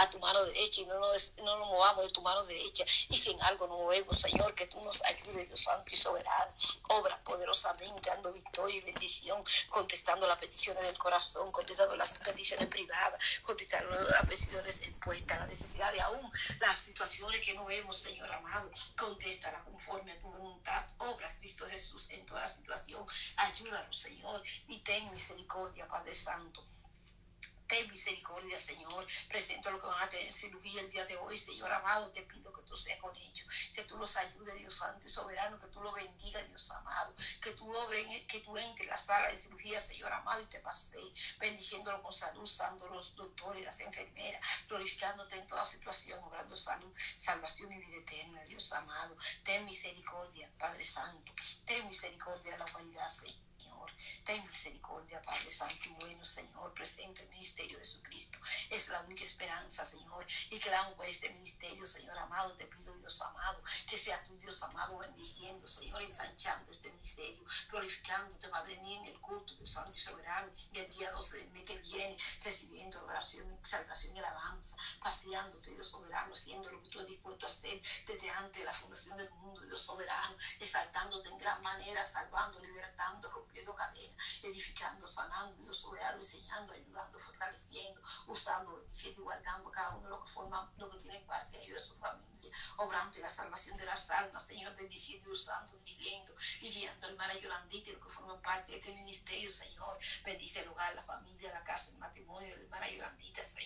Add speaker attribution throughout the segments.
Speaker 1: a tu mano derecha y no nos, no nos movamos de tu mano derecha. Y si en algo nos movemos, Señor, que tú nos ayudes, Dios Santo y soberano. Obra poderosamente, dando victoria y bendición, contestando las peticiones del corazón, contestando las peticiones privadas, contestando las peticiones expuestas, la necesidad de aún las situaciones que no vemos, Señor amado. Contéstala conforme a tu voluntad. Obra Cristo Jesús en toda situación. Ayúdanos, Señor, y ten misericordia, Padre Santo. Ten misericordia, Señor. Presento lo que van a tener cirugía el día de hoy, Señor amado. Te pido que tú seas con ellos, que tú los ayudes, Dios Santo y Soberano, que tú los bendiga, Dios amado. Que tú obres, que tú entres en la de cirugía, Señor amado, y te pases, bendiciéndolo con salud, usando los doctores, las enfermeras, glorificándote en toda situación, obrando salud, salvación y vida eterna, Dios amado. Ten misericordia, Padre Santo. Ten misericordia de la humanidad, Señor. Ten misericordia, Padre Santo y bueno, Señor, presente el ministerio de Jesucristo. Es la única esperanza, Señor. Y clamo por este ministerio, Señor amado. Te pido, Dios amado, que sea tu Dios amado bendiciendo, Señor, ensanchando este ministerio, glorificándote, Padre mío, en el culto, Dios Santo y soberano. Y el día 12 del mes que viene, recibiendo oración, exaltación y alabanza, paseándote, Dios soberano, haciendo lo que tú has dispuesto a hacer desde antes de la fundación del mundo, Dios soberano, exaltándote en gran manera, salvando, libertando, rompiendo cadena, edificando, sanando, Dios soberano, enseñando, ayudando, fortaleciendo, usando, bendiciendo y guardando cada uno los que forman, lo que tienen parte de ellos, su familia, obrando en la salvación de las almas, Señor, bendiciendo y usando, viviendo y guiando a hermana Yolandita y los que forman parte de este ministerio, Señor, bendice el hogar, la familia, la casa, el matrimonio de la hermana Yolandita, Señor,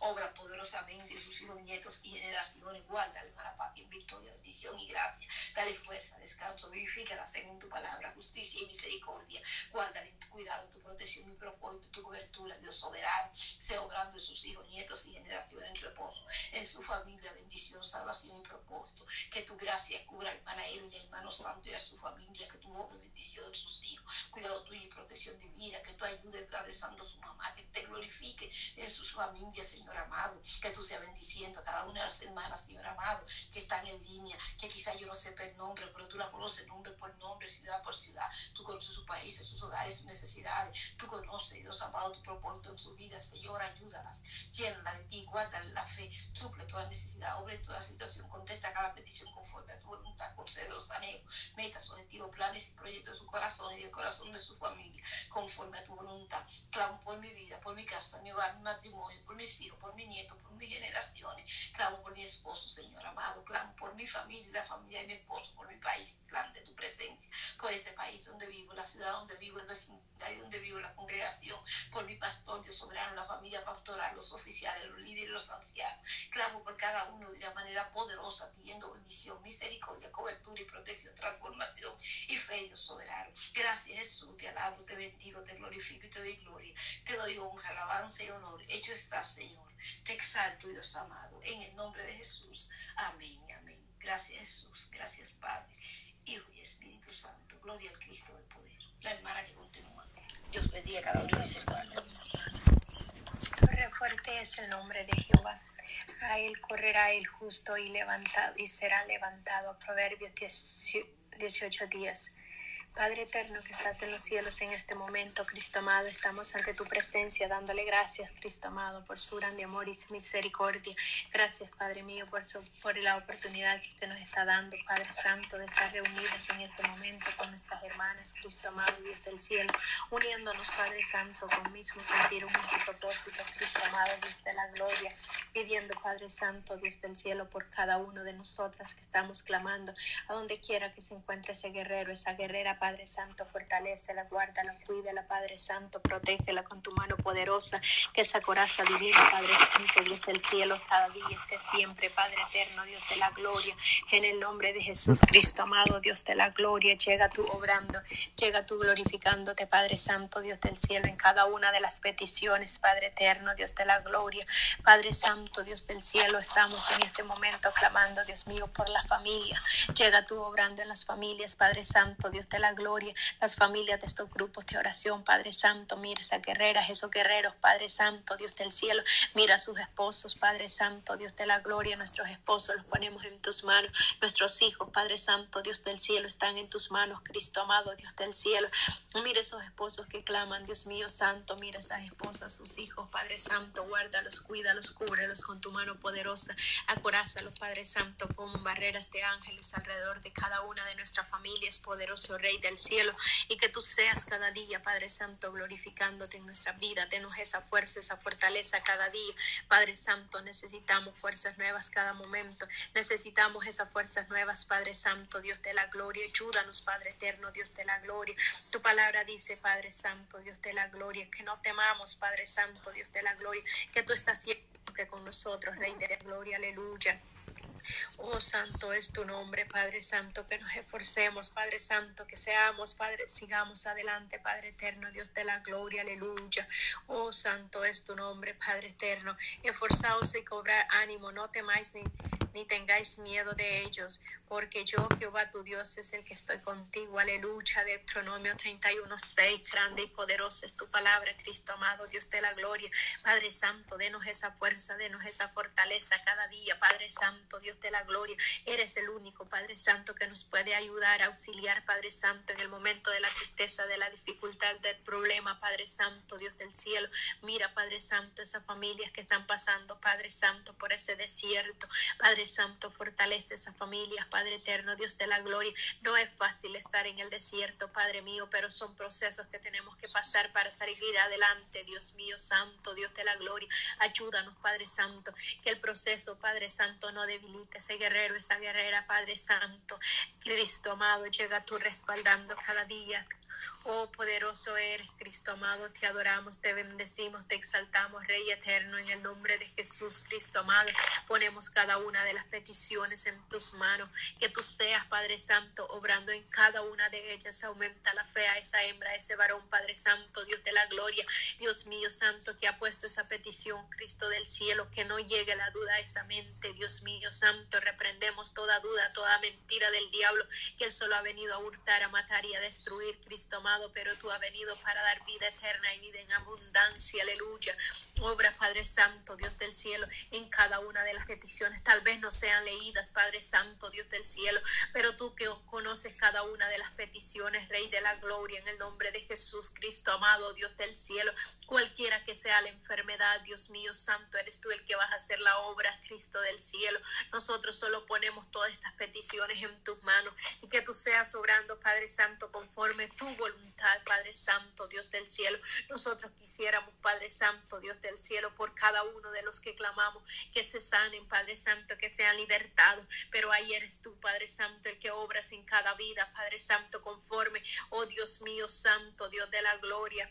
Speaker 1: obra poderosamente en sus hijos, nietos y generaciones, guarda hermana Pati en victoria, bendición y gracia, dale fuerza, descanso, vivifícala según tu palabra, justicia y misericordia, guárdale en tu cuidado, tu protección, mi propósito, tu cobertura, Dios soberano, sea obrando en sus hijos, nietos y generaciones en reposo, en su familia, bendición, salvación y propósito, que tu gracia cubra hermana y al hermano santo y a su familia, que tu obra bendición en sus hijos, cuidado tuyo y protección divina, que tú ayudes, Padre Santo, a su mamá, que te glorifique en sus familias, Señor amado, que tú seas bendiciendo a cada una de las hermanas, Señor amado, que están en línea, que quizá yo no sepa el nombre, pero tú la conoces nombre por nombre, ciudad por ciudad, tú conoces su país, sus hogares, sus necesidades, tú conoces, Dios amado, tu propósito en su vida, Señor, ayúdalas, llénala de ti, guárdale la fe, suple toda necesidad, obre toda situación, contesta cada petición conforme a tu voluntad, concede los anhelos, metas, objetivos, planes y proyectos de su corazón y del corazón de su familia, conforme a tu voluntad. Clamo por mi vida, por mi casa, mi hogar, mi matrimonio, por mis hijos, por mis nietos, por mis generaciones. Clamo por mi esposo, Señor amado. Clamo por mi familia la familia de mi esposo, por mi país, plan de tu presencia, por ese país donde vivo, la ciudad donde vivo, el vecindario donde vivo, la congregación, por mi pastor, Dios soberano, la familia pastoral, los oficiales, los líderes, los ancianos. Clamo por cada uno de una manera poderosa, pidiendo bendición, misericordia, cobertura y protección, transformación y fe, Dios soberano. Gracias, Jesús, te alabo, te bendigo, te glorifico y te doy gloria. Te doy honra, alabanza y honor. Hecho está, Señor. Te exalto, Dios amado, en el nombre de Jesús. Amén, amén. Gracias, Jesús. Gracias, Padre, Hijo y Espíritu Santo. Gloria al Cristo del poder. La hermana que continúa. Dios bendiga cada uno de mis hermanos.
Speaker 2: Fuerte es el nombre de Jehová. A él correrá el justo y levantado y será levantado. Proverbios 18 días. Padre eterno que estás en los cielos en este momento, Cristo amado, estamos ante tu presencia dándole gracias, Cristo amado, por su grande amor y su misericordia. Gracias, Padre mío, por, su, por la oportunidad que usted nos está dando, Padre Santo, de estar reunidos en este momento con nuestras hermanas, Cristo amado, Dios del cielo, uniéndonos, Padre Santo, con mismo sentir, un mismo Cristo amado, Dios de la gloria, pidiendo, Padre Santo, Dios del cielo, por cada uno de nosotras que estamos clamando, a donde quiera que se encuentre ese guerrero, esa guerrera, Padre Santo, fortalecela, guárdala, cuídala, Padre Santo, protégela con tu mano poderosa, que esa coraza divina, Padre Santo, Dios del cielo, cada día esté siempre, Padre eterno, Dios de la gloria, en el nombre de Jesús Cristo, amado Dios de la gloria, llega tú obrando, llega tú glorificándote, Padre Santo, Dios del cielo, en cada una de las peticiones, Padre eterno, Dios de la gloria, Padre Santo, Dios del cielo, estamos en este momento clamando, Dios mío, por la familia, llega tú obrando en las familias, Padre Santo, Dios de la gloria, las familias de estos grupos de oración, Padre Santo, mira esas guerreras, esos guerreros, Padre Santo, Dios del cielo, mira a sus esposos, Padre Santo, Dios de la gloria, nuestros esposos los ponemos en tus manos, nuestros hijos, Padre Santo, Dios del cielo, están en tus manos, Cristo amado, Dios del cielo, mira esos esposos que claman, Dios mío santo, mira esas esposas, sus hijos, Padre Santo, guárdalos, cuídalos, cúbrelos con tu mano poderosa, acorázalos, Padre Santo, con barreras de ángeles alrededor de cada una de nuestras familias, poderoso Rey del cielo, y que tú seas cada día, Padre Santo, glorificándote en nuestra vida, denos esa fuerza, esa fortaleza cada día, Padre Santo, necesitamos fuerzas nuevas cada momento, necesitamos esas fuerzas nuevas, Padre Santo, Dios de la gloria, ayúdanos, Padre eterno, Dios de la gloria, tu palabra dice, Padre Santo, Dios de la gloria, que no temamos, Padre Santo, Dios de la gloria, que tú estás siempre con nosotros, Rey de la gloria, aleluya. Oh, santo es tu nombre, Padre Santo, que nos esforcemos, Padre Santo, que seamos, Padre, sigamos adelante, Padre eterno, Dios de la gloria, aleluya. Oh, santo es tu nombre, Padre eterno. Esforzaos y cobrar ánimo, no temáis ni, ni tengáis miedo de ellos, porque yo, Jehová tu Dios, es el que estoy contigo. Aleluya. Deuteronomio 31, 6. Grande y poderosa es tu palabra, Cristo amado, Dios de la gloria. Padre Santo, denos esa fuerza, denos esa fortaleza cada día. Padre Santo, Dios de la gloria. Eres el único, Padre Santo, que nos puede ayudar, auxiliar, Padre Santo, en el momento de la tristeza, de la dificultad, del problema, Padre Santo, Dios del cielo. Mira, Padre Santo, esas familias que están pasando, Padre Santo, por ese desierto. Padre Santo, fortalece esas familias, Padre eterno, Dios de la gloria. No es fácil estar en el desierto, Padre mío, pero son procesos que tenemos que pasar para salir adelante, Dios mío, Santo, Dios de la gloria. Ayúdanos, Padre Santo, que el proceso, Padre Santo, no debilite ese guerrero, esa guerrera, Padre Santo. Cristo amado, llega tú respaldando cada día Oh, poderoso eres, Cristo amado, te adoramos, te bendecimos, te exaltamos, Rey eterno, en el nombre de Jesús, Cristo amado. Ponemos cada una de las peticiones en tus manos. Que tú seas, Padre Santo, obrando en cada una de ellas. Aumenta la fe a esa hembra, a ese varón, Padre Santo, Dios de la gloria. Dios mío Santo, que ha puesto esa petición, Cristo del cielo, que no llegue la duda a esa mente. Dios mío Santo, reprendemos toda duda, toda mentira del diablo, que él solo ha venido a hurtar, a matar y a destruir, Cristo amado pero tú has venido para dar vida eterna y vida en abundancia, aleluya. Obra, Padre Santo, Dios del cielo, en cada una de las peticiones. Tal vez no sean leídas, Padre Santo, Dios del cielo, pero tú que conoces cada una de las peticiones, Rey de la Gloria, en el nombre de Jesús Cristo, amado Dios del cielo, cualquiera que sea la enfermedad, Dios mío Santo, eres tú el que vas a hacer la obra, Cristo del cielo. Nosotros solo ponemos todas estas peticiones en tus manos y que tú seas obrando, Padre Santo, conforme tu voluntad Padre Santo, Dios del cielo. Nosotros quisiéramos, Padre Santo, Dios del cielo, por cada uno de los que clamamos, que se sanen, Padre Santo, que sean libertados. Pero ahí eres tú, Padre Santo, el que obras en cada vida, Padre Santo, conforme, oh Dios mío, Santo, Dios de la gloria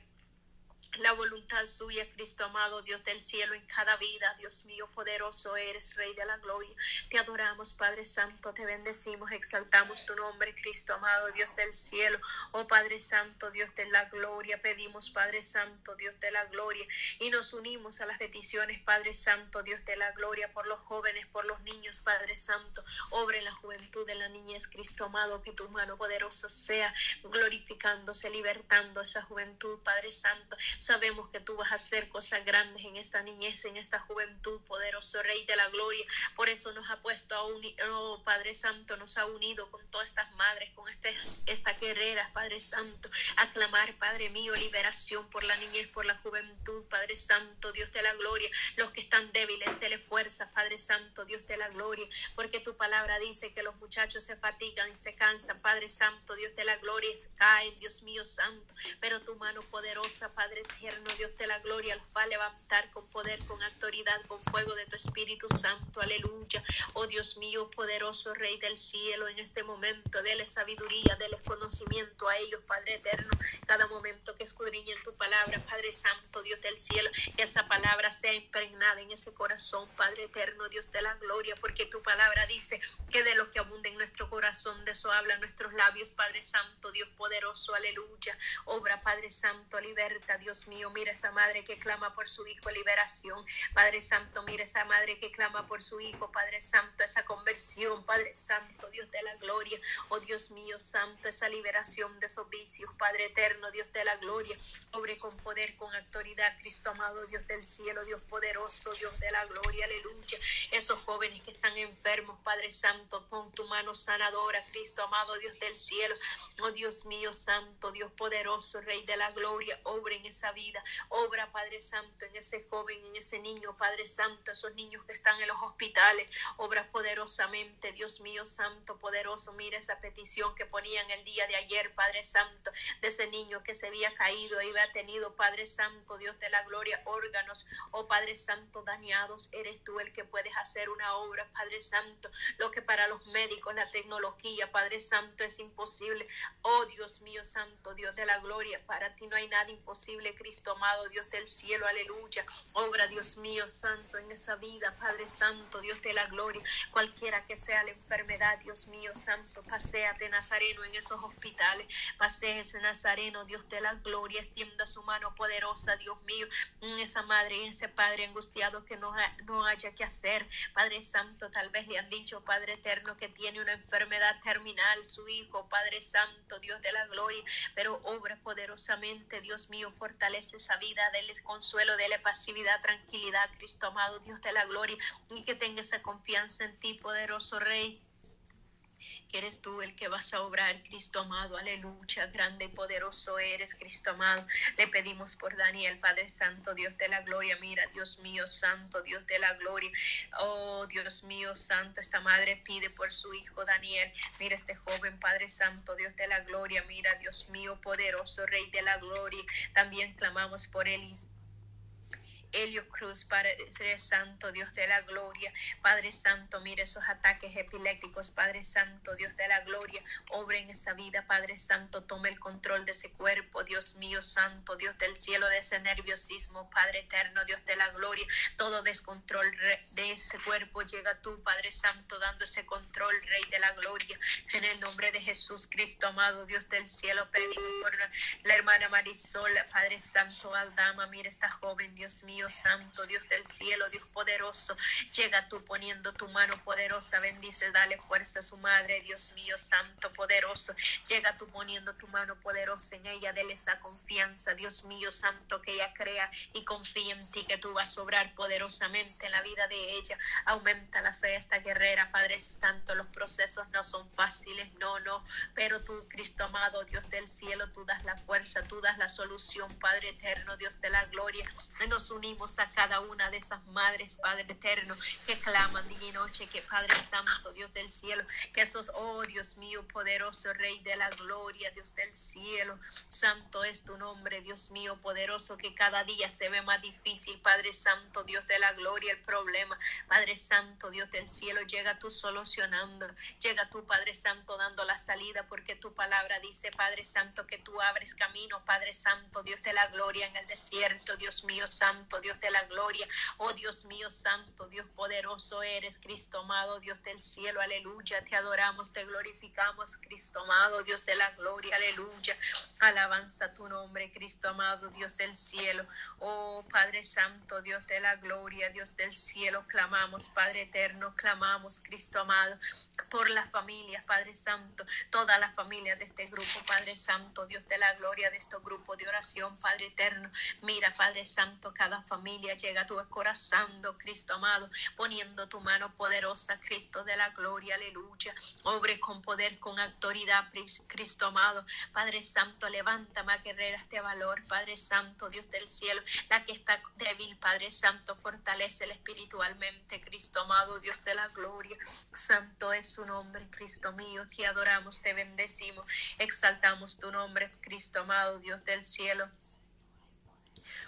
Speaker 2: la voluntad suya, Cristo amado, Dios del cielo, en cada vida, Dios mío, poderoso eres, Rey de la gloria. Te adoramos, Padre Santo, te bendecimos, exaltamos tu nombre, Cristo amado, Dios del cielo. Oh Padre Santo, Dios de la gloria, pedimos, Padre Santo, Dios de la gloria, y nos unimos a las peticiones, Padre Santo, Dios de la gloria, por los jóvenes, por los niños, Padre Santo. Obre en la juventud de la niñez, Cristo amado, que tu mano poderosa sea glorificándose, libertando esa juventud, Padre Santo Sabemos que tú vas a hacer cosas grandes en esta niñez, en esta juventud, poderoso Rey de la Gloria. Por eso nos ha puesto a unir, oh Padre Santo, nos ha unido con todas estas madres, con este, estas guerreras, Padre Santo, a clamar, Padre mío, liberación por la niñez, por la juventud, Padre Santo, Dios de la Gloria. Los que están débiles, dele fuerza, Padre Santo, Dios de la Gloria, porque tu palabra dice que los muchachos se fatigan y se cansan, Padre Santo, Dios de la Gloria, caen, Dios mío Santo, pero tu mano poderosa, Padre eterno, Dios de la gloria, los va a levantar con poder, con autoridad, con fuego de tu Espíritu Santo. Aleluya. Oh Dios mío, poderoso Rey del cielo, en este momento, dele sabiduría, dele conocimiento a ellos, Padre eterno. Cada momento que escudriñen tu palabra, Padre Santo, Dios del cielo, que esa palabra sea impregnada en ese corazón, Padre eterno, Dios de la gloria, porque tu palabra dice que de lo que abunda en nuestro corazón, de eso habla nuestros labios, Padre Santo, Dios poderoso, aleluya. Obra, Padre Santo, liberta, Dios Dios mío, mira esa madre que clama por su hijo liberación. Padre Santo, mira esa madre que clama por su hijo, Padre Santo, esa conversión, Padre Santo, Dios de la gloria. Oh Dios mío, Santo, esa liberación de esos vicios, Padre eterno, Dios de la gloria. Obre con poder, con autoridad, Cristo amado, Dios del cielo, Dios poderoso, Dios de la gloria, aleluya. Esos jóvenes que están enfermos, Padre Santo, pon tu mano sanadora, Cristo amado, Dios del cielo. Oh Dios mío, Santo, Dios poderoso, Rey de la gloria, obra en esa vida, obra, Padre Santo, en ese joven, en ese niño, Padre Santo, esos niños que están en los hospitales, obra poderosamente, Dios mío, Santo, poderoso, mira esa petición que ponían el día de ayer, Padre Santo, de ese niño que se había caído y había tenido, Padre Santo, Dios de la gloria, órganos, oh Padre Santo, dañados, eres tú el que puedes hacer una obra, Padre Santo, lo que para los médicos, la tecnología, Padre Santo, es imposible. Oh Dios mío, Santo, Dios de la gloria, para ti no hay nada imposible, Cristo amado, Dios del cielo, aleluya. Obra, Dios mío, Santo, en esa vida, Padre Santo, Dios de la gloria, cualquiera que sea la enfermedad, Dios mío, Santo, paséate Nazareno en esos hospitales, ese Nazareno, Dios de la gloria, extienda su mano poderosa, Dios mío, en esa madre y ese padre angustiado que no, no haya que hacer, Padre Santo, tal vez le han dicho, Padre eterno, que tiene una enfermedad terminal, su hijo, Padre Santo, Dios de la gloria, pero obra poderosamente, Dios mío, fortalece esa vida, déle consuelo, déle pasividad, tranquilidad, Cristo amado, Dios de la gloria, y que tenga esa confianza en ti, poderoso Rey eres tú el que vas a obrar, Cristo amado, aleluya, grande y poderoso eres, Cristo amado. Le pedimos por Daniel, Padre Santo, Dios de la gloria, mira, Dios mío, Santo, Dios de la gloria. Oh, Dios mío, Santo, esta madre pide por su hijo Daniel. Mira este joven, Padre Santo, Dios de la gloria, mira, Dios mío, poderoso, Rey de la gloria. También clamamos por él Helio Cruz, Padre Santo, Dios de la gloria. Padre Santo, mire esos ataques epilépticos, Padre Santo, Dios de la gloria. Obre en esa vida, Padre Santo, tome el control de ese cuerpo, Dios mío, Santo, Dios del cielo, de ese nerviosismo, Padre eterno, Dios de la gloria. Todo descontrol de ese cuerpo llega tú, Padre Santo, dando ese control, Rey de la gloria. En el nombre de Jesús Cristo, amado Dios del cielo, pedimos por la hermana Marisol, Padre Santo, Aldama, mire esta joven, Dios mío Santo, Dios del cielo, Dios poderoso. Llega tú poniendo tu mano poderosa, bendice, dale fuerza a su madre, Dios mío, Santo, poderoso. Llega tú poniendo tu mano poderosa en ella, déle esa confianza, Dios mío, Santo, que ella crea y confía en ti, que tú vas a obrar poderosamente en la vida de ella. Aumenta la fe esta guerrera, Padre Santo, los procesos no son fáciles, no, no, pero tú, Cristo amado, Dios del cielo, tú das la fuerza, tú das la solución, Padre eterno, Dios de la gloria. Nos unimos a cada una de esas madres, Padre eterno, que claman día y noche, que Padre Santo, Dios del cielo, que esos, oh Dios mío, poderoso Rey de la gloria, Dios del cielo, santo es tu nombre, Dios mío, poderoso, que cada día se ve más difícil, Padre Santo, Dios de la gloria, el problema, Padre Santo, Dios del cielo, llega tú solucionando, llega tú, Padre Santo, dando la salida, porque tu palabra dice, Padre Santo, que tú abres camino, Padre Santo, Dios de la gloria en el desierto, Dios mío, Santo, Dios de la gloria. Oh Dios mío santo, Dios poderoso eres, Cristo amado, Dios del cielo, aleluya. Te adoramos, te glorificamos, Cristo amado, Dios de la gloria, aleluya. Alabanza tu nombre, Cristo amado, Dios del cielo. Oh Padre Santo, Dios de la gloria, Dios del cielo, clamamos, Padre eterno, clamamos, Cristo amado, por las familias, Padre Santo, toda la familia de este grupo, Padre Santo, Dios de la gloria de este grupo de oración, Padre eterno. Mira, Padre Santo, cada familia llega a tu corazón, Cristo amado, poniendo tu mano poderosa, Cristo de la gloria, aleluya. Obre con poder, con autoridad, Cristo amado. Padre Santo, levanta, más guerreras de valor, Padre Santo, Dios del cielo, la que está débil, Padre Santo, fortalece espiritualmente, Cristo amado, Dios de la gloria. Santo es su nombre, Cristo mío, te adoramos, te bendecimos, exaltamos tu nombre, Cristo amado, Dios del cielo.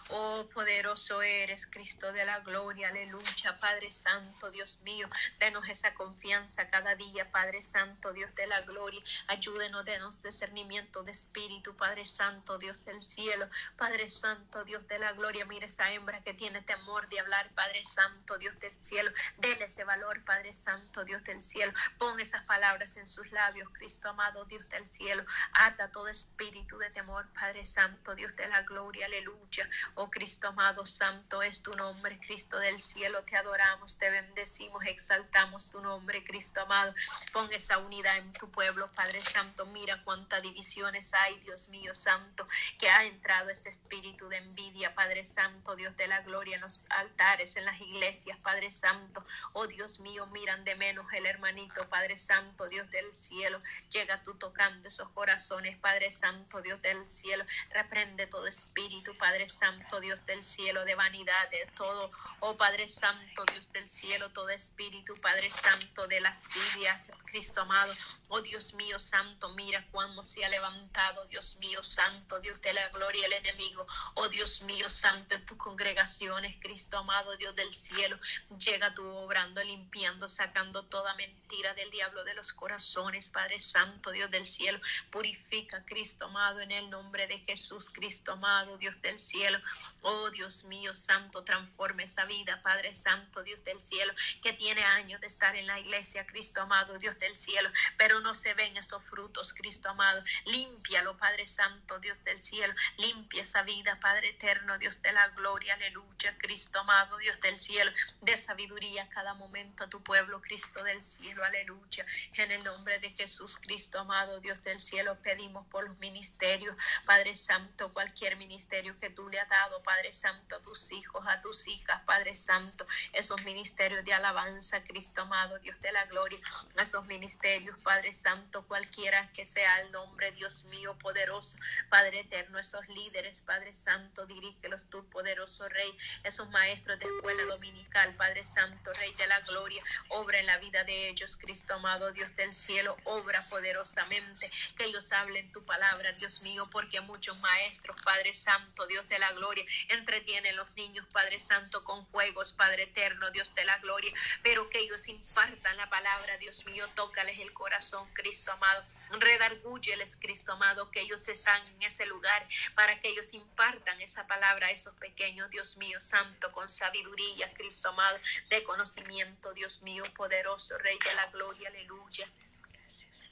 Speaker 2: Oh, poderoso eres, Cristo de la gloria, aleluya, Padre Santo, Dios mío, denos esa confianza cada día, Padre Santo, Dios de la gloria, ayúdenos, denos discernimiento de espíritu, Padre Santo, Dios del cielo, Padre Santo, Dios de la gloria, mire esa hembra que tiene temor de hablar, Padre Santo, Dios del cielo, dele ese valor, Padre Santo, Dios del cielo, pon esas palabras en sus labios, Cristo amado, Dios del cielo, ata todo espíritu de temor, Padre Santo, Dios de la gloria, aleluya. Oh Cristo amado, santo es tu nombre, Cristo del cielo, te adoramos, te bendecimos, exaltamos tu nombre, Cristo amado. Pon esa unidad en tu pueblo, Padre Santo. Mira cuántas divisiones hay, Dios mío, santo, que ha entrado ese espíritu de envidia, Padre Santo, Dios de la gloria, en los altares, en las iglesias, Padre Santo. Oh Dios mío, miran de menos el hermanito, Padre Santo, Dios del cielo. Llega tú tocando esos corazones, Padre Santo, Dios del cielo. Reprende todo espíritu, Padre Santo, Dios del cielo, de vanidad, de todo. Oh Padre Santo, Dios del cielo, todo espíritu, Padre Santo, de las filias, Cristo amado. Oh Dios mío, Santo, mira cuándo se ha levantado, Dios mío, Santo, Dios de la gloria, el enemigo. Oh Dios mío, Santo, en tus congregaciones, Cristo amado, Dios del cielo. Llega tú obrando, limpiando, sacando toda mentira del diablo de los corazones, Padre Santo, Dios del cielo. Purifica, Cristo amado, en el nombre de Jesús, Cristo amado, Dios del cielo. Oh Dios mío, Santo, transforme esa vida, Padre Santo, Dios del cielo, que tiene años de estar en la iglesia, Cristo amado, Dios del cielo, pero no se ven esos frutos, Cristo amado. Límpialo, Padre Santo, Dios del cielo. Limpia esa vida, Padre eterno, Dios de la gloria, aleluya, Cristo amado, Dios del cielo, de sabiduría cada momento a tu pueblo, Cristo del cielo, aleluya. En el nombre de Jesús, Cristo amado, Dios del cielo, pedimos por los ministerios, Padre Santo, cualquier ministerio que tú le has dado, Padre Santo, a tus hijos, a tus hijas, Padre Santo, esos ministerios de alabanza, Cristo amado, Dios de la gloria, esos ministerios, Padre Santo, cualquiera que sea el nombre, Dios mío, poderoso, Padre eterno, esos líderes, Padre Santo, dirígelos tú, poderoso Rey, esos maestros de escuela dominical, Padre Santo, Rey de la gloria, obra en la vida de ellos, Cristo amado, Dios del cielo, obra poderosamente, que ellos hablen tu palabra, Dios mío, porque muchos maestros, Padre Santo, Dios de la gloria, entretienen los niños, Padre Santo, con juegos, Padre eterno, Dios de la gloria, pero que ellos impartan la palabra, Dios mío, tócales el corazón, Cristo amado, redargúyeles, Cristo amado, que ellos están en ese lugar para que ellos impartan esa palabra a esos pequeños, Dios mío, santo, con sabiduría, Cristo amado, de conocimiento, Dios mío, poderoso, Rey de la gloria, aleluya.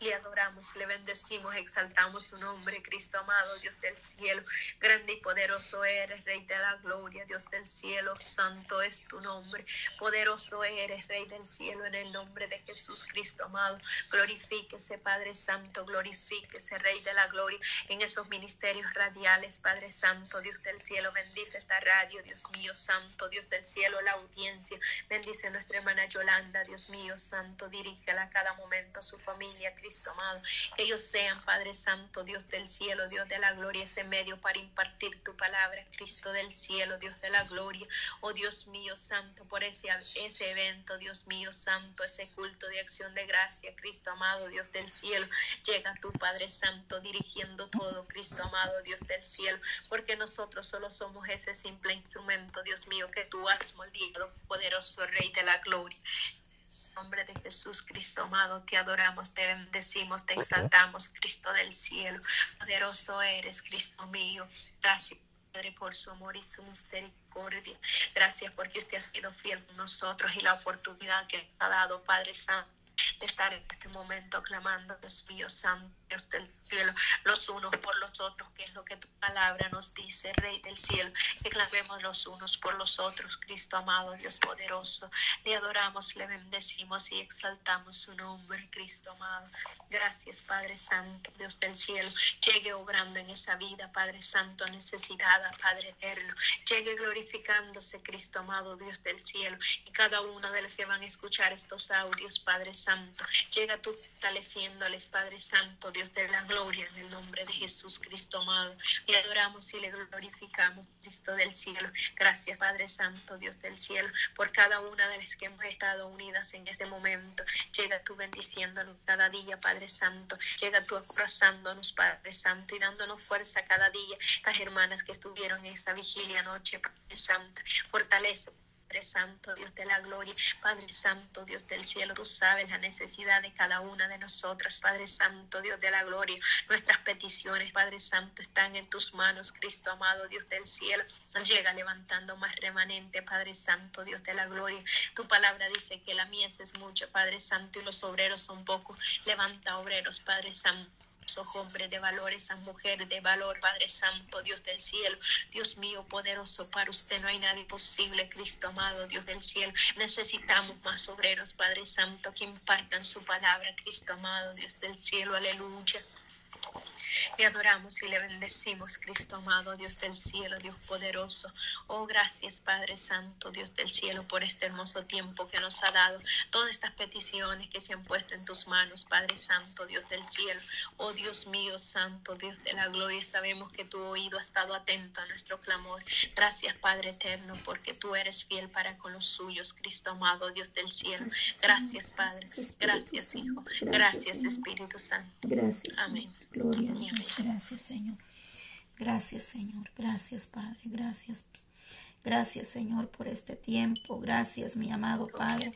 Speaker 2: Le adoramos, le bendecimos, exaltamos su nombre, Cristo amado, Dios del cielo. Grande y poderoso eres, Rey de la gloria, Dios del cielo. Santo es tu nombre. Poderoso eres, Rey del cielo, en el nombre de Jesús, Cristo amado. Glorifíquese, Padre Santo, glorifíquese, Rey de la gloria, en esos ministerios radiales, Padre Santo, Dios del cielo. Bendice esta radio, Dios mío, Santo, Dios del cielo, la audiencia. Bendice nuestra hermana Yolanda, Dios mío, Santo. Dirígela a cada momento a su familia, Cristo amado. Que ellos sean, Padre Santo, Dios del cielo, Dios de la gloria, ese medio para impartir tu palabra, Cristo del cielo, Dios de la gloria. Oh Dios mío, Santo, por ese, ese evento, Dios mío, Santo, ese culto de acción de gracia, Cristo amado, Dios del cielo. Llega tu Padre Santo dirigiendo todo, Cristo amado, Dios del cielo, porque nosotros solo somos ese simple instrumento, Dios mío, que tú has moldeado, poderoso Rey de la gloria nombre de Jesús, Cristo amado, te adoramos, te bendecimos, te exaltamos, Cristo del cielo. Poderoso eres, Cristo mío. Gracias. Padre, por su amor y su misericordia. Gracias porque usted ha sido fiel con nosotros y la oportunidad que ha dado, Padre Santo, de estar en este momento clamando, Dios mío, Santo, Dios del cielo, los unos por los otros, que es lo que tu palabra nos dice, Rey del cielo, que clamemos los unos por los otros, Cristo amado, Dios poderoso. Le adoramos, le bendecimos y exaltamos su nombre, Cristo amado. Gracias, Padre Santo, Dios del cielo. Llegue obrando en esa vida, Padre Santo, necesitada, Padre eterno. Llegue glorificándose, Cristo amado, Dios del cielo. Y cada uno de los que van a escuchar estos audios, Padre Santo, llega tú fortaleciéndoles, Padre Santo, Dios Dios de la gloria, en el nombre de Jesús Cristo amado. Le adoramos y le glorificamos, Cristo del cielo. Gracias, Padre Santo, Dios del cielo, por cada una de las que hemos estado unidas en ese momento. Llega tú bendiciéndonos cada día, Padre Santo. Llega tú abrazándonos, Padre Santo, y dándonos fuerza cada día. Estas hermanas que estuvieron en esta vigilia noche, Padre Santo. Fortalece Padre Santo, Dios de la gloria, Padre Santo, Dios del cielo, tú sabes la necesidad de cada una de nosotras, Padre Santo, Dios de la gloria. Nuestras peticiones, Padre Santo, están en tus manos, Cristo amado, Dios del cielo. Llega levantando más remanente, Padre Santo, Dios de la gloria. Tu palabra dice que la mies es mucha, Padre Santo, y los obreros son pocos. Levanta obreros, Padre Santo esos hombres de valor, esas mujeres de valor, Padre Santo, Dios del cielo, Dios mío, poderoso, para usted no hay nadie posible, Cristo amado, Dios del cielo. Necesitamos más obreros, Padre Santo, que impartan su palabra, Cristo amado, Dios del cielo, aleluya. Le adoramos y le bendecimos, Cristo amado, Dios del cielo, Dios poderoso. Oh, gracias, Padre Santo, Dios del cielo, por este hermoso tiempo que nos ha dado. Todas estas peticiones que se han puesto en tus manos, Padre Santo, Dios del cielo. Oh, Dios mío, Santo, Dios de la gloria. Sabemos que tu oído ha estado atento a nuestro clamor. Gracias, Padre eterno, porque tú eres fiel para con los suyos, Cristo amado, Dios del cielo. Gracias, Padre. Gracias, Hijo. Gracias, Espíritu Santo.
Speaker 3: Gracias.
Speaker 2: Amén.
Speaker 3: Gloria a Dios. Gracias, Señor. Gracias, Señor. Gracias, Padre. Gracias. Gracias, Señor, por este tiempo. Gracias, mi amado Padre.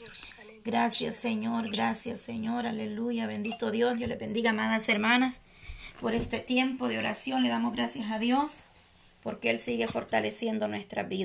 Speaker 3: Gracias, Señor. Gracias, Señor. Aleluya. Bendito Dios. Dios le bendiga, amadas hermanas, por este tiempo de oración. Le damos gracias a Dios porque Él sigue fortaleciendo nuestra vida.